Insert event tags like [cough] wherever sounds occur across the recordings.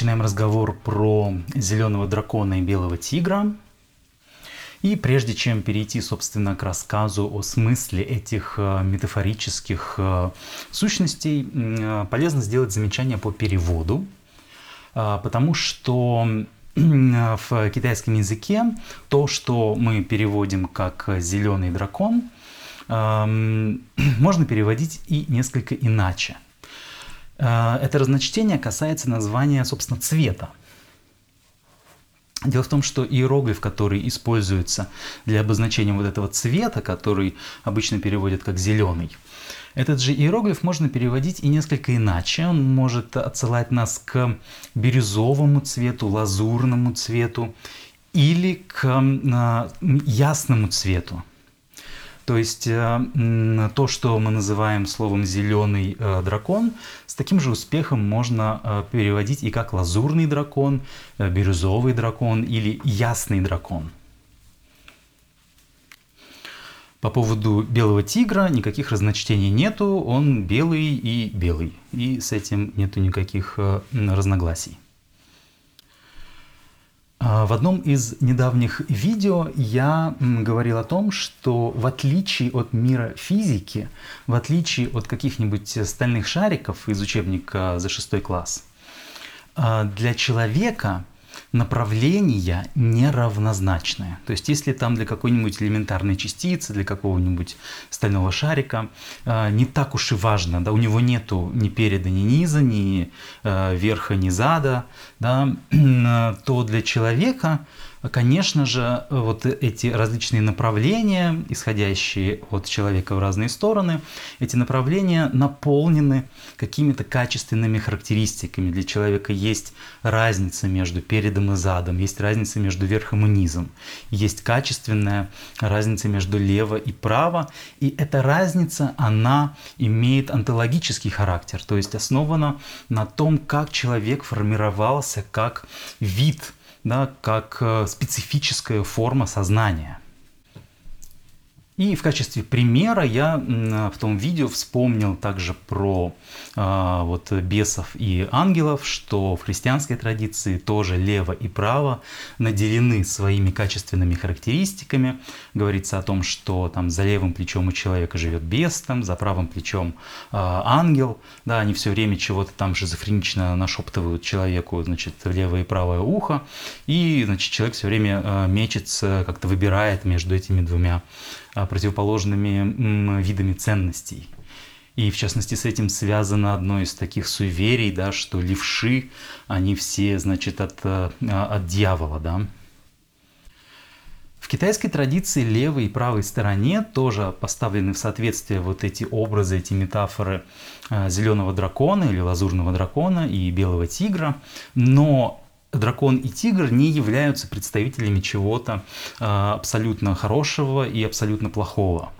начинаем разговор про зеленого дракона и белого тигра. И прежде чем перейти, собственно, к рассказу о смысле этих э, метафорических э, сущностей, э, полезно сделать замечание по переводу, потому что в китайском языке то, что мы переводим как «зеленый дракон», эм, [clears throat] можно переводить и несколько иначе. Это разночтение касается названия, собственно, цвета. Дело в том, что иероглиф, который используется для обозначения вот этого цвета, который обычно переводят как зеленый, этот же иероглиф можно переводить и несколько иначе. Он может отсылать нас к бирюзовому цвету, лазурному цвету или к а, ясному цвету. То есть э, то, что мы называем словом зеленый э, дракон, с таким же успехом можно э, переводить и как лазурный дракон, бирюзовый дракон или ясный дракон. По поводу белого тигра никаких разночтений нету, он белый и белый, и с этим нету никаких разногласий. А, в одном из недавних видео я говорил о том, что в отличие от мира физики, в отличие от каких-нибудь стальных шариков из учебника за шестой класс, а, для человека направления неравнозначные. То есть если там для какой-нибудь элементарной частицы, для какого-нибудь стального шарика э, не так уж и важно, да, у него нету ни переда, ни низа, ни э, верха, ни зада, да, [clears throat] то для человека Конечно же, вот эти различные направления, исходящие от человека в разные стороны, эти направления наполнены какими-то качественными характеристиками. Для человека есть разница между передом и задом, есть разница между верхом и низом, есть качественная разница между лево и право, и эта разница, она имеет онтологический характер, то есть основана на том, как человек формировался как вид – да, как э, специфическая форма сознания. И в качестве примера я в том видео вспомнил также про э, вот бесов и ангелов, что в христианской традиции тоже лево и право наделены своими качественными характеристиками. Говорится о том, что там за левым плечом у человека живет бес, там, за правым плечом э, ангел. Да, они все время чего-то там шизофренично нашептывают человеку, значит, левое и правое ухо. И, значит, человек все время э, мечется, как-то выбирает между этими двумя противоположными видами ценностей. И в частности с этим связано одно из таких суеверий, да, что левши, они все, значит, от, а, от дьявола, да. В китайской традиции левой и правой стороне тоже поставлены в соответствие вот эти образы, эти метафоры а, зеленого дракона или лазурного дракона и белого тигра, но дракон и тигр не являются представителями чего-то а, абсолютно хорошего и абсолютно плохого.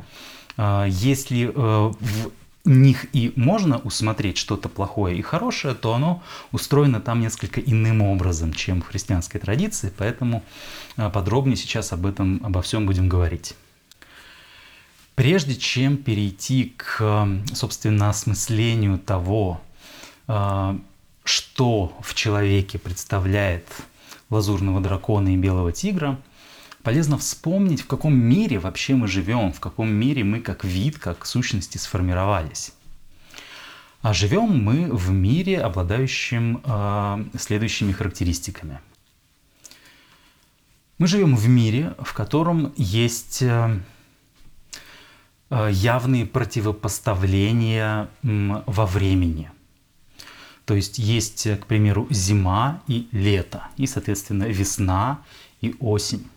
А, если э, в них и можно усмотреть что-то плохое и хорошее, то оно устроено там несколько иным образом, чем в христианской традиции, поэтому а, подробнее сейчас об этом, обо всем будем говорить. Прежде чем перейти к, собственно, осмыслению того, что в человеке представляет лазурного дракона и белого тигра, полезно вспомнить, в каком мире вообще мы живем, в каком мире мы как вид, как сущности сформировались. А живем мы в мире, обладающем э, следующими характеристиками. Мы живем в мире, в котором есть э, явные противопоставления э, во времени – то есть есть, к примеру, зима и лето, и, соответственно, весна и осень.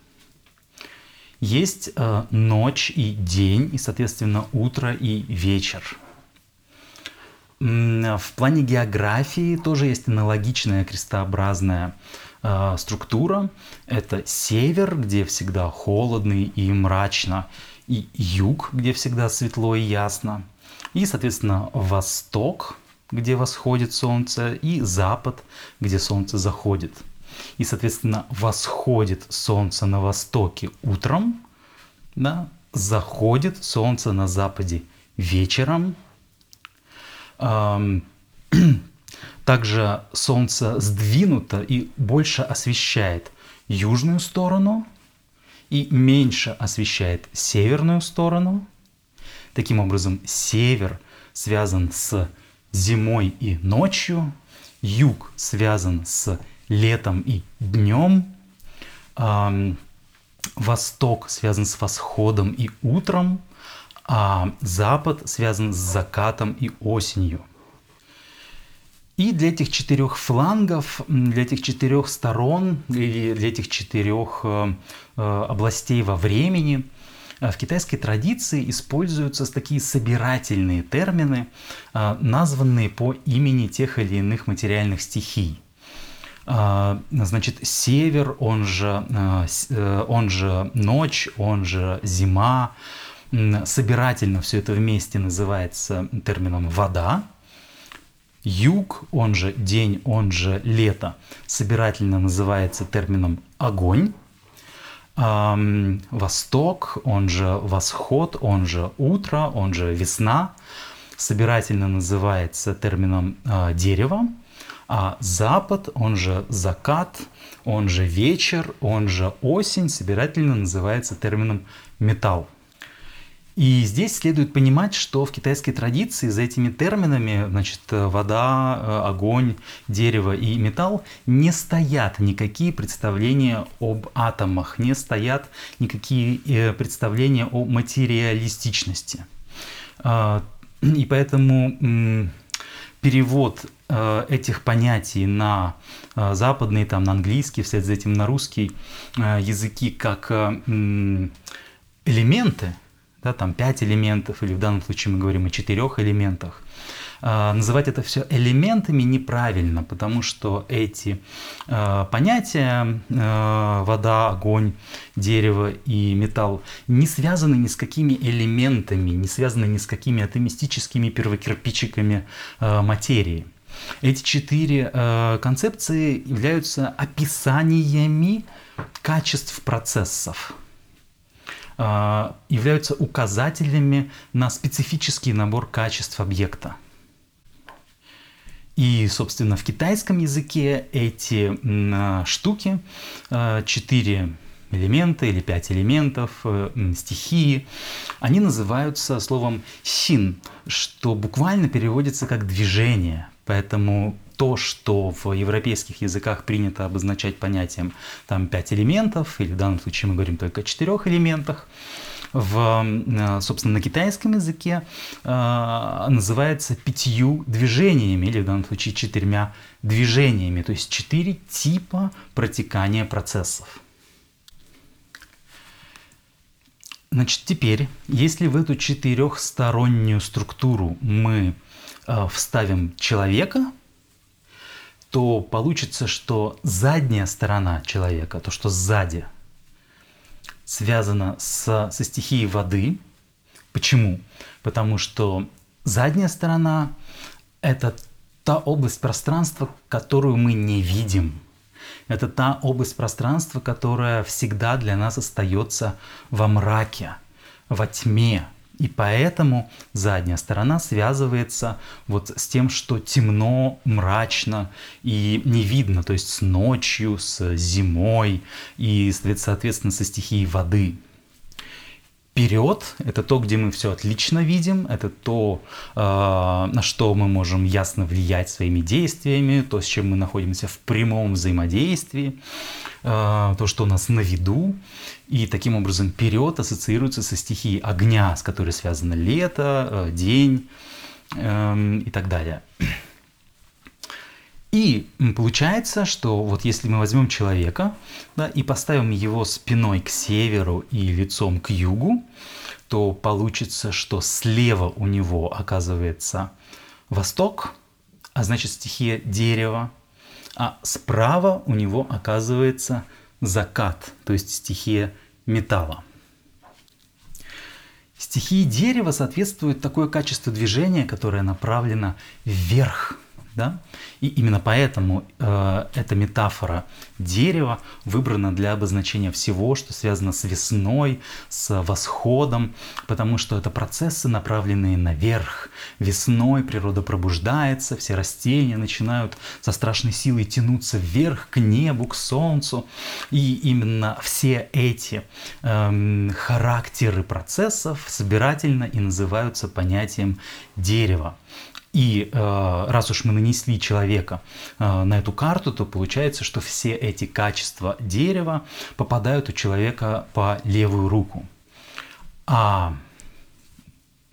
Есть э, ночь и день, и, соответственно, утро и вечер. В плане географии тоже есть аналогичная крестообразная э, структура. Это север, где всегда холодно и мрачно, и юг, где всегда светло и ясно. И, соответственно, восток, где восходит солнце, и запад, где солнце заходит. И, соответственно, восходит солнце на востоке утром, да, заходит солнце на западе вечером. [clears throat] Также Солнце сдвинуто и больше освещает южную сторону и меньше освещает северную сторону. Таким образом, север связан с зимой и ночью, юг связан с летом и днем, восток связан с восходом и утром, а запад связан с закатом и осенью. И для этих четырех флангов, для этих четырех сторон или для этих четырех э, э, областей во времени в китайской традиции используются такие собирательные термины, названные по имени тех или иных материальных стихий. Значит, север, он же, он же ночь, он же зима, собирательно все это вместе называется термином «вода». Юг, он же день, он же лето, собирательно называется термином «огонь». Восток, он же восход, он же утро, он же весна, собирательно называется термином э, дерево, а запад, он же закат, он же вечер, он же осень, собирательно называется термином металл. И здесь следует понимать, что в китайской традиции за этими терминами, значит, вода, э, огонь, дерево и металл, не стоят никакие представления об атомах, не стоят никакие э, представления о материалистичности. А, и поэтому перевод э, этих понятий на западный, там, на английский, вслед за этим на русский языки как элементы – да, там пять элементов, или в данном случае мы говорим о четырех элементах. А, называть это все элементами неправильно, потому что эти а, понятия а, вода, огонь, дерево и металл не связаны ни с какими элементами, не связаны ни с какими атомистическими первокирпичиками материи. Эти четыре концепции являются описаниями качеств процессов. А, являются указателями на специфический набор качеств объекта. И, собственно, в китайском языке эти а, штуки, а, четыре элемента или пять элементов, э, стихии, они называются словом «син», что буквально переводится как «движение». Поэтому то, что в европейских языках принято обозначать понятием там пять элементов, или в данном случае мы говорим только о четырех элементах, в, э, собственно, на китайском языке э, называется пятью движениями, или в данном случае четырьмя движениями, то есть четыре типа протекания процессов. Значит, теперь, если в эту четырехстороннюю структуру мы э, вставим человека, то получится, что задняя сторона человека, то, что сзади, связано с, со стихией воды. Почему? Потому что задняя сторона – это та область пространства, которую мы не видим. Это та область пространства, которая всегда для нас остается во мраке, во тьме, и поэтому задняя сторона связывается вот с тем, что темно, мрачно и не видно, то есть с ночью, с зимой и, соответственно, со стихией воды. Вперед – это то, где мы все отлично видим, это то, а, на что мы можем ясно влиять своими действиями, то, с чем мы находимся в прямом взаимодействии, а, то, что у нас на виду. И таким образом вперед ассоциируется со стихией огня, с которой связано лето, э, день эм, и так далее. И получается, что вот если мы возьмем человека да, и поставим его спиной к северу и лицом к югу, то получится, что слева у него оказывается восток, а значит стихия дерева, а справа у него оказывается закат, то есть стихия металла. Стихии дерева соответствует такое качество движения, которое направлено вверх, Да? И именно поэтому э, эта метафора дерева выбрана для обозначения всего, что связано с весной, с восходом, потому что это процессы, направленные наверх. Весной природа пробуждается, все растения начинают со страшной силой тянуться вверх, к небу, к солнцу. И именно все эти э, характеры процессов собирательно и называются понятием дерева. И э, раз уж мы нанесли человека э, на эту карту, то получается, что все эти качества дерева попадают у человека по левую руку. А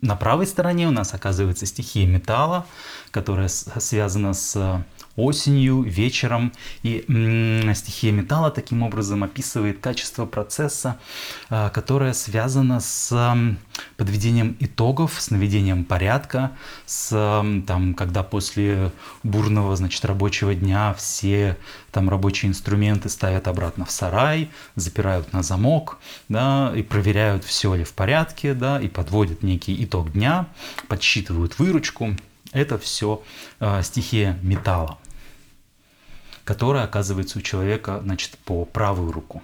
на правой стороне у нас оказывается стихия металла, которая связана с осенью, вечером. И стихия металла таким образом описывает качество процесса, а, которое связано с подведением итогов, с наведением порядка, с там, когда после бурного значит, рабочего дня все там рабочие инструменты ставят обратно в сарай, запирают на замок, да, и проверяют, все ли в порядке, да, и подводят некий итог дня, подсчитывают выручку. Это все э, стихия металла которая оказывается у человека значит, по правую руку.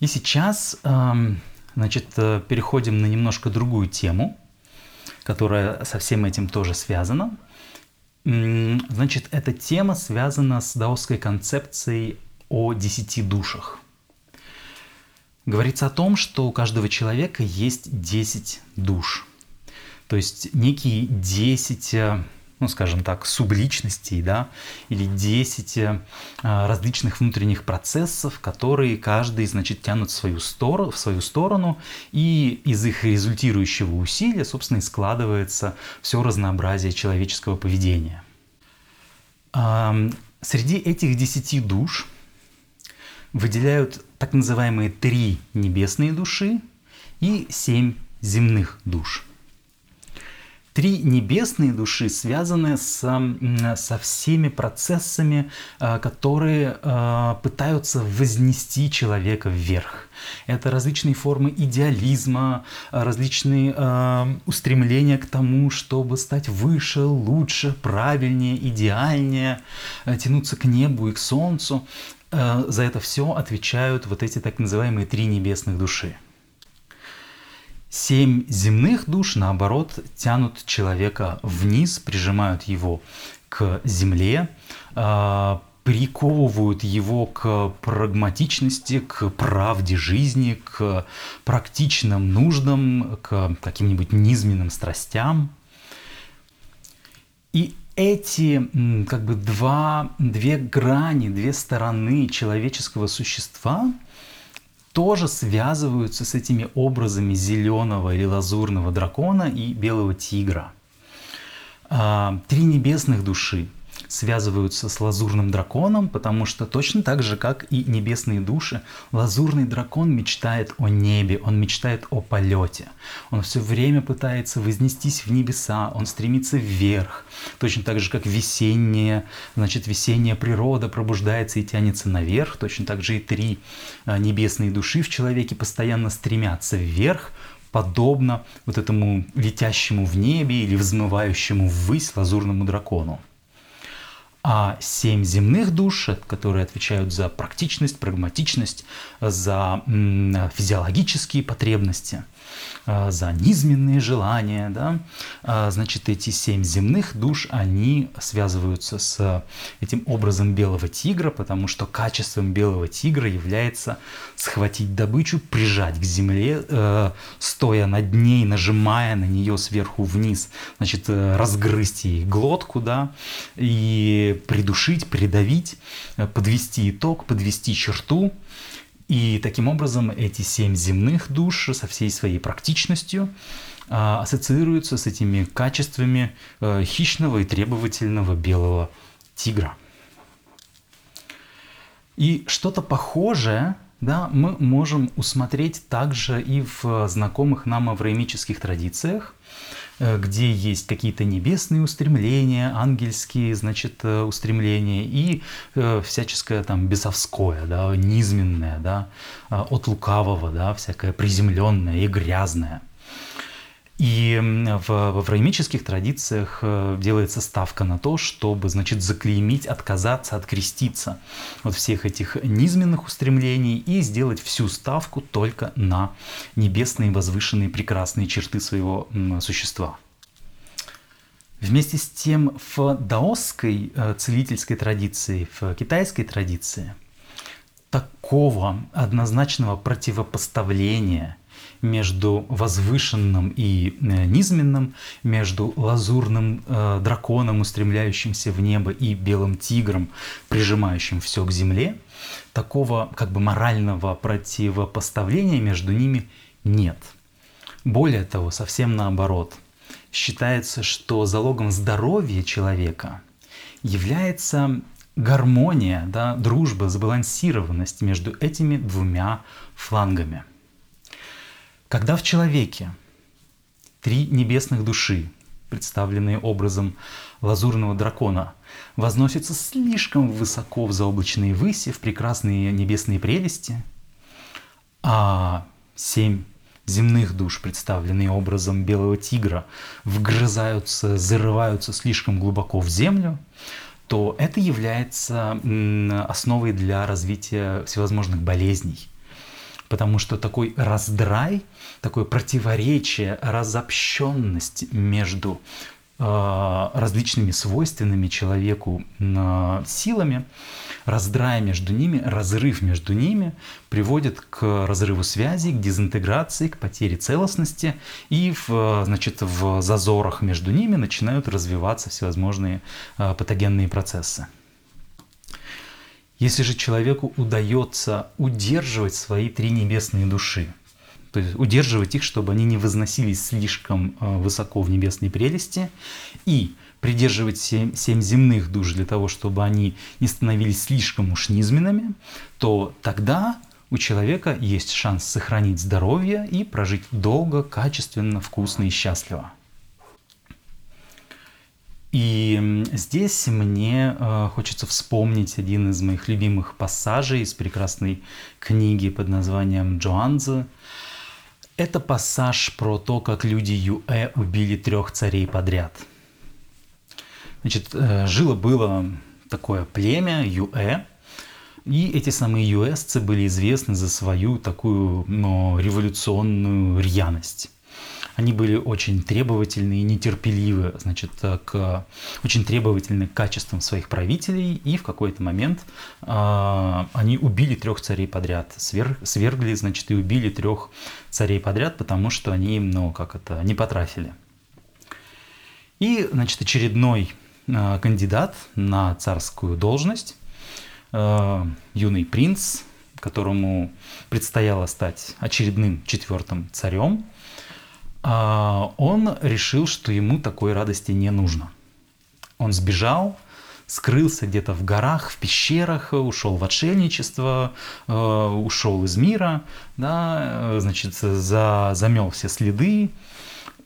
И сейчас эм, значит, э, переходим на немножко другую тему, которая со всем этим тоже связана. Значит, эта тема связана с даосской концепцией о десяти душах. Говорится о том, что у каждого человека есть 10 душ. То есть некие 10 ну, скажем так, субличностей, да, или 10 э, различных внутренних процессов, которые каждый, значит, тянут в свою, сторону, в свою сторону, и из их результирующего усилия, собственно, и складывается все разнообразие человеческого поведения. Среди этих десяти душ выделяют так называемые три небесные души и семь земных душ – Три небесные души связаны с, со всеми процессами, э, которые э, пытаются вознести человека вверх. Это различные формы идеализма, различные э, устремления к тому, чтобы стать выше, лучше, правильнее, идеальнее, тянуться к небу и к солнцу. За это все отвечают вот эти так называемые три небесных души. Семь земных душ, наоборот, тянут человека вниз, прижимают его к земле, а, приковывают его к прагматичности, к правде жизни, к практичным нуждам, к каким-нибудь низменным страстям. И эти как бы два, две грани, две стороны человеческого существа – тоже связываются с этими образами зеленого или лазурного дракона и белого тигра. А, три небесных души связываются с лазурным драконом, потому что точно так же, как и небесные души, лазурный дракон мечтает о небе, он мечтает о полете. Он все время пытается вознестись в небеса, он стремится вверх. Точно так же, как весенняя, значит, весенняя природа пробуждается и тянется наверх, точно так же и три а, небесные души в человеке постоянно стремятся вверх, подобно вот этому летящему в небе или взмывающему ввысь лазурному дракону а семь земных душ, которые отвечают за практичность, прагматичность, за физиологические потребности, а, за низменные желания, да, а, значит, эти семь земных душ, они связываются с этим образом белого тигра, потому что качеством белого тигра является схватить добычу, прижать к земле, э, стоя над ней, нажимая на нее сверху вниз, значит, э, разгрызть ей глотку, да, и придушить, придавить, э, подвести итог, подвести черту, и таким образом эти семь земных душ со всей своей практичностью а, ассоциируются с этими качествами а, хищного и требовательного белого тигра. И что-то похожее да, мы можем усмотреть также и в знакомых нам авраамических традициях. Э, где есть какие-то небесные устремления, ангельские, значит, э, устремления и э, всяческое там бесовское, да, низменное, да, от лукавого, да, всякое приземленное и грязное. И в, в авраамических традициях э, делается ставка на то, чтобы, значит, заклеймить, отказаться, откреститься от всех этих низменных устремлений и сделать всю ставку только на небесные, возвышенные, прекрасные черты своего существа. Вместе с тем в даосской э, целительской традиции, в китайской традиции такого однозначного противопоставления между возвышенным и э, низменным, между лазурным э, драконом, устремляющимся в небо, и белым тигром, прижимающим все к земле, такого как бы морального противопоставления между ними нет. Более того, совсем наоборот – считается, что залогом здоровья человека является гармония, да, дружба, сбалансированность между этими двумя флангами. Когда в человеке три небесных души, представленные образом лазурного дракона, возносятся слишком высоко в заоблачные выси, в прекрасные небесные прелести, а семь земных душ, представленные образом белого тигра, вгрызаются, зарываются слишком глубоко в землю, то это является основой для развития всевозможных болезней. Потому что такой раздрай, такое противоречие, разобщенность между э, различными свойственными человеку э, силами, раздрай между ними, разрыв между ними приводит к разрыву связи, к дезинтеграции, к потере целостности, и в, значит, в зазорах между ними начинают развиваться всевозможные патогенные процессы. Если же человеку удается удерживать свои три небесные души, то есть удерживать их, чтобы они не возносились слишком а, высоко в небесные прелести, и придерживать семь, семь земных душ для того, чтобы они не становились слишком уж низменными, то тогда у человека есть шанс сохранить здоровье и прожить долго, качественно, вкусно и счастливо. И здесь мне э, хочется вспомнить один из моих любимых пассажей из прекрасной книги под названием «Джоанза». Это пассаж про то, как люди Юэ убили трех царей подряд – Значит, э, жило-было такое племя Юэ, и эти самые юэсцы были известны за свою такую ну, революционную рьяность. Они были очень требовательны и нетерпеливы, значит, к, очень требовательны к качествам своих правителей, и в какой-то момент э, они убили трех царей подряд, свер, свергли, значит, и убили трех царей подряд, потому что они, ну, как это, не потрафили. И, значит, очередной Э, кандидат на царскую должность, э, юный принц, которому предстояло стать очередным четвертым царем, он решил, что ему такой радости не нужно. Он сбежал, скрылся где-то в горах, в пещерах, ушел в отшельничество, э, ушел из мира, да, значит, за, замел все следы,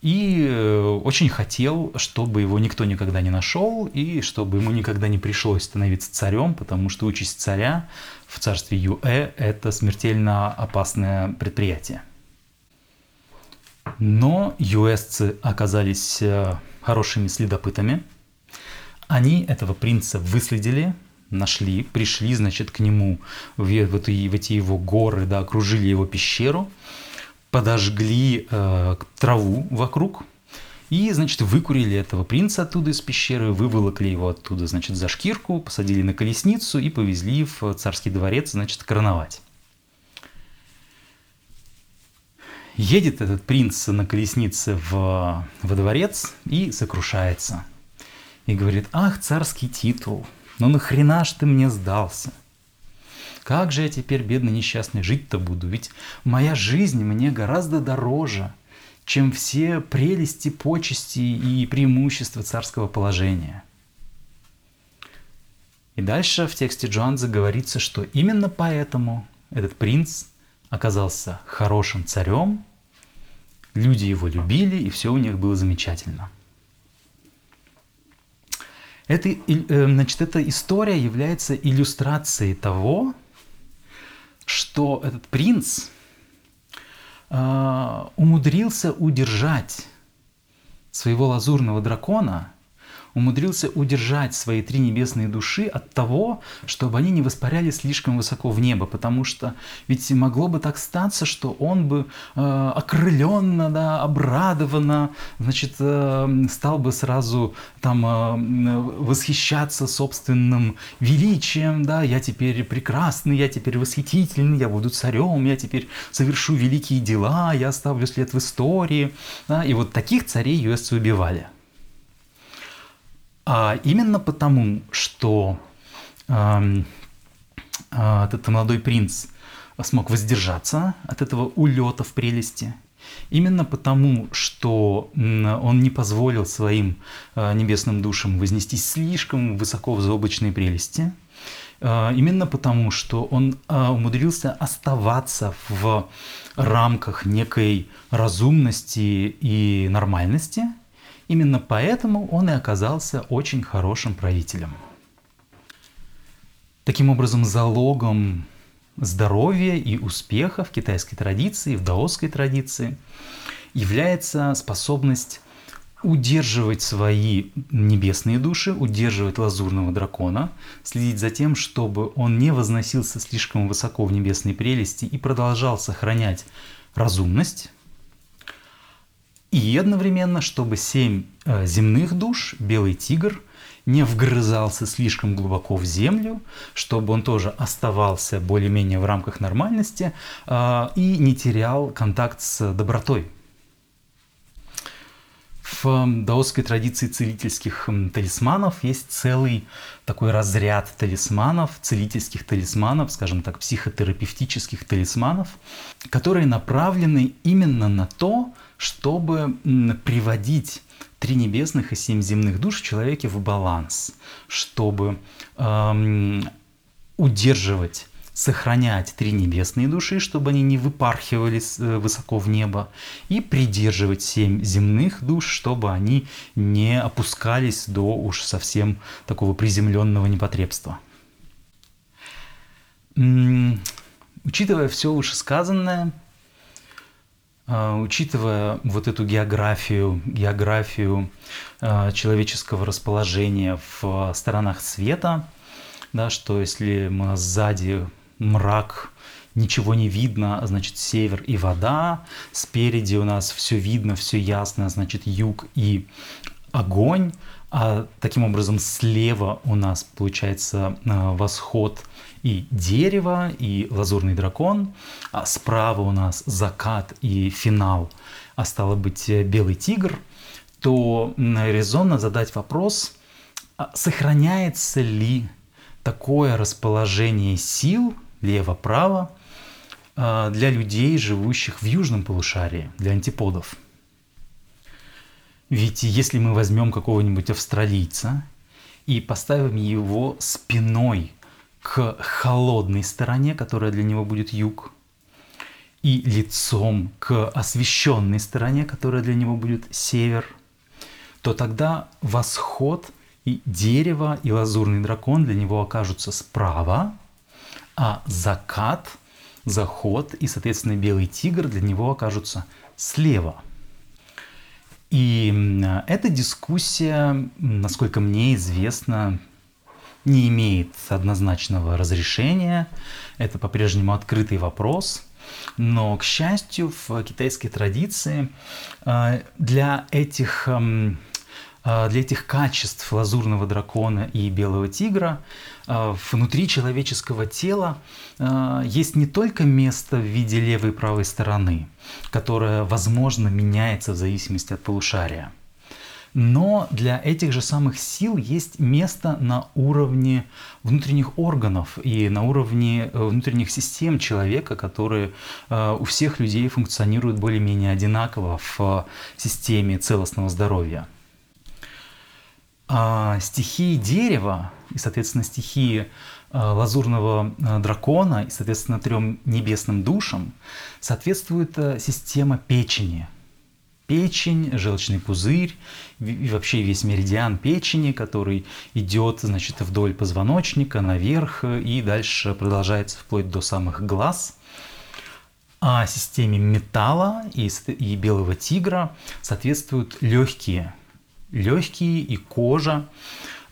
и э, очень хотел, чтобы его никто никогда не нашел, и чтобы ему никогда не пришлось становиться царем, потому что участь царя в царстве Юэ – это смертельно опасное предприятие. Но юэсцы оказались э, хорошими следопытами. Они этого принца выследили, нашли, пришли, значит, к нему в, в, эти, в эти его горы, да, окружили его пещеру – подожгли э, траву вокруг и, значит, выкурили этого принца оттуда из пещеры, выволокли его оттуда, значит, за шкирку, посадили на колесницу и повезли в царский дворец, значит, короновать. Едет этот принц на колеснице в, во дворец и сокрушается. И говорит, ах, царский титул, ну нахрена ж ты мне сдался – как же я теперь, бедный несчастный, жить-то буду? Ведь моя жизнь мне гораздо дороже, чем все прелести, почести и преимущества царского положения. И дальше в тексте Джоанза говорится, что именно поэтому этот принц оказался хорошим царем, люди его любили, и все у них было замечательно. Это, э, значит, эта история является иллюстрацией того, что этот принц э, умудрился удержать своего лазурного дракона умудрился удержать свои три небесные души от того, чтобы они не воспаряли слишком высоко в небо, потому что ведь могло бы так статься, что он бы э, окрыленно, да, обрадованно, значит, э, стал бы сразу там э, восхищаться собственным величием, да, я теперь прекрасный, я теперь восхитительный, я буду царем, я теперь совершу великие дела, я оставлю след в истории, да, и вот таких царей юэсцы убивали. А именно потому, что э, этот молодой принц смог воздержаться от этого улета в прелести, именно потому, что он не позволил своим э, небесным душам вознестись слишком высоко в заоблачные прелести, э, именно потому, что он умудрился оставаться в рамках некой разумности и нормальности – Именно поэтому он и оказался очень хорошим правителем. Таким образом, залогом здоровья и успеха в китайской традиции, в даосской традиции является способность удерживать свои небесные души, удерживать лазурного дракона, следить за тем, чтобы он не возносился слишком высоко в небесные прелести и продолжал сохранять разумность, и одновременно, чтобы семь э, земных душ, белый тигр, не вгрызался слишком глубоко в землю, чтобы он тоже оставался более-менее в рамках нормальности э, и не терял контакт с добротой. В даосской традиции целительских талисманов есть целый такой разряд талисманов, целительских талисманов, скажем так, психотерапевтических талисманов, которые направлены именно на то, чтобы приводить три небесных и семь земных душ в человеке в баланс, чтобы эм, удерживать сохранять три небесные души, чтобы они не выпархивали э, высоко в небо, и придерживать семь земных душ, чтобы они не опускались до уж совсем такого приземленного непотребства. Учитывая все вышесказанное, а, учитывая вот эту географию, географию а, человеческого расположения в сторонах света, да, что если нас сзади мрак, ничего не видно, значит север и вода, спереди у нас все видно, все ясно, значит юг и огонь, а таким образом слева у нас получается а, восход – и дерево, и лазурный дракон, а справа у нас закат и финал, а стало быть э, белый тигр, то резонно задать вопрос, а сохраняется ли такое расположение сил лево-право а, для людей, живущих в южном полушарии, для антиподов. Ведь если мы возьмем какого-нибудь австралийца и поставим его спиной к холодной стороне, которая для него будет юг, и лицом к освещенной стороне, которая для него будет север, то тогда восход и дерево, и лазурный дракон для него окажутся справа, а закат, заход и, соответственно, белый тигр для него окажутся слева. И эта дискуссия, насколько мне известно, не имеет однозначного разрешения. Это по-прежнему открытый вопрос. Но, к счастью, в китайской традиции э, для этих, для этих качеств лазурного дракона и белого тигра э, внутри человеческого тела есть не только место в виде левой и правой стороны, которое, возможно, меняется в зависимости от полушария – но для этих же самых сил есть место на уровне внутренних органов и на уровне э, внутренних систем человека, которые э, у всех людей функционируют более-менее одинаково в системе целостного здоровья. А стихии дерева и, соответственно, стихии э, лазурного дракона и, соответственно, трем небесным душам соответствует система печени – печень, желчный пузырь и вообще весь меридиан печени, который идет значит, вдоль позвоночника, наверх и дальше продолжается вплоть до самых глаз. А системе металла и, и белого тигра соответствуют легкие. Легкие и кожа,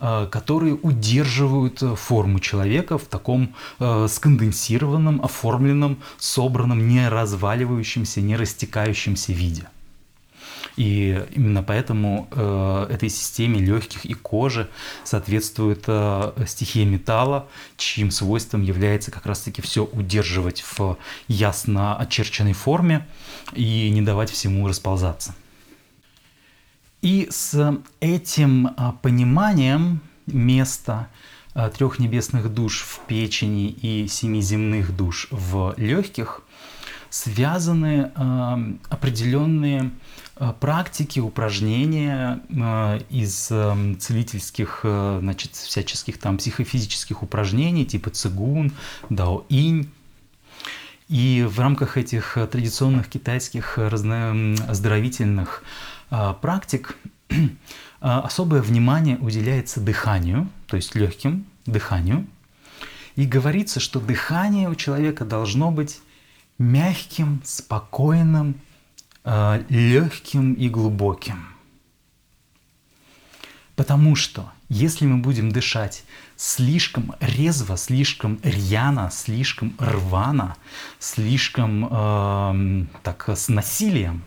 э, которые удерживают форму человека в таком э, сконденсированном, оформленном, собранном, не разваливающемся, не растекающемся виде. И именно поэтому э, этой системе легких и кожи соответствует э, стихия металла, чьим свойством является как раз-таки все удерживать в ясно очерченной форме и не давать всему расползаться. И с этим э, пониманием места э, трех небесных душ в печени и семи земных душ в легких связаны э, определенные практики, упражнения из целительских, значит, всяческих там психофизических упражнений типа цигун, дао-инь. И в рамках этих традиционных китайских оздоровительных практик [clears throat] особое внимание уделяется дыханию, то есть легким дыханию. И говорится, что дыхание у человека должно быть мягким, спокойным, Э, легким и глубоким. Потому что если мы будем дышать слишком резво, слишком рьяно, слишком рвано, слишком э, так с насилием,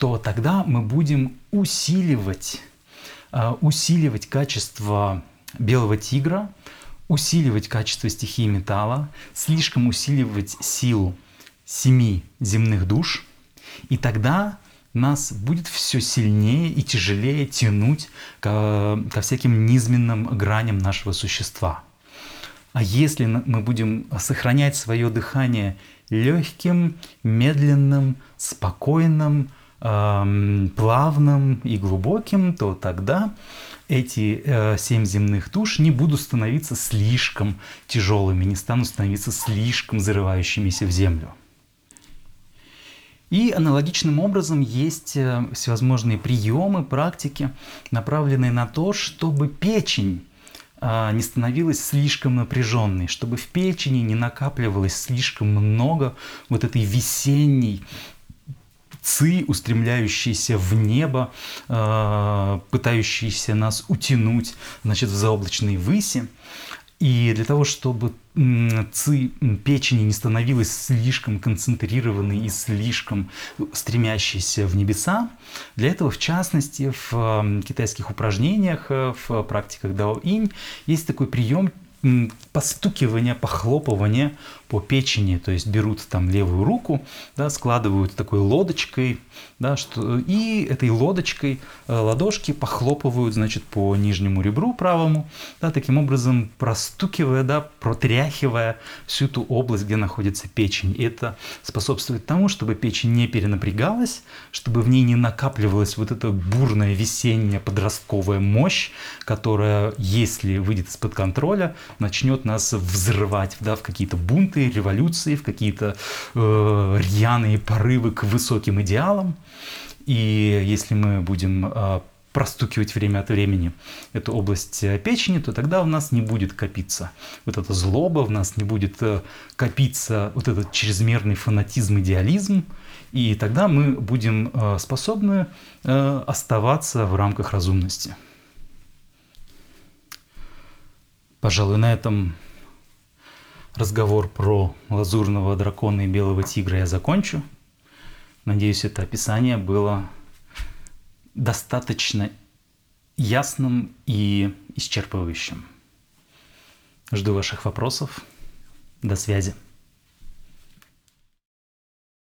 то тогда мы будем усиливать, э, усиливать качество белого тигра, усиливать качество стихии металла, слишком усиливать силу семи земных душ – и тогда нас будет все сильнее и тяжелее тянуть ко, ко всяким низменным граням нашего существа. А если мы будем сохранять свое дыхание легким, медленным, спокойным, плавным и глубоким, то тогда эти э, семь земных душ не будут становиться слишком тяжелыми, не станут становиться слишком зарывающимися в землю. И аналогичным образом есть э, всевозможные приемы, практики, направленные на то, чтобы печень а, не становилась слишком напряженной, чтобы в печени не накапливалось слишком много вот этой весенней ци, устремляющиеся в небо, а, пытающиеся нас утянуть значит, в заоблачные выси. И для того, чтобы ци печени не становилась слишком концентрированной и слишком стремящейся в небеса, для этого, в частности, в китайских упражнениях, э, в практиках Дао-инь есть такой прием постукивание, похлопывание по печени, то есть берут там левую руку, да, складывают такой лодочкой, да, что, и этой лодочкой э, ладошки похлопывают, значит, по нижнему ребру правому, да, таким образом простукивая, да, протряхивая всю ту область, где находится печень. И это способствует тому, чтобы печень не перенапрягалась, чтобы в ней не накапливалась вот эта бурная весенняя подростковая мощь, которая, если выйдет из-под контроля, начнет нас взрывать да, в какие-то бунты, революции, в какие-то э, рьяные порывы к высоким идеалам. И если мы будем э, простукивать время от времени эту область э, печени, то тогда у нас не будет копиться вот эта злоба, у нас не будет э, копиться вот этот чрезмерный фанатизм, идеализм, и тогда мы будем э, способны оставаться в рамках разумности. Пожалуй, на этом разговор про лазурного дракона и белого тигра я закончу. Надеюсь, это описание было достаточно ясным и исчерпывающим. Жду ваших вопросов. До связи.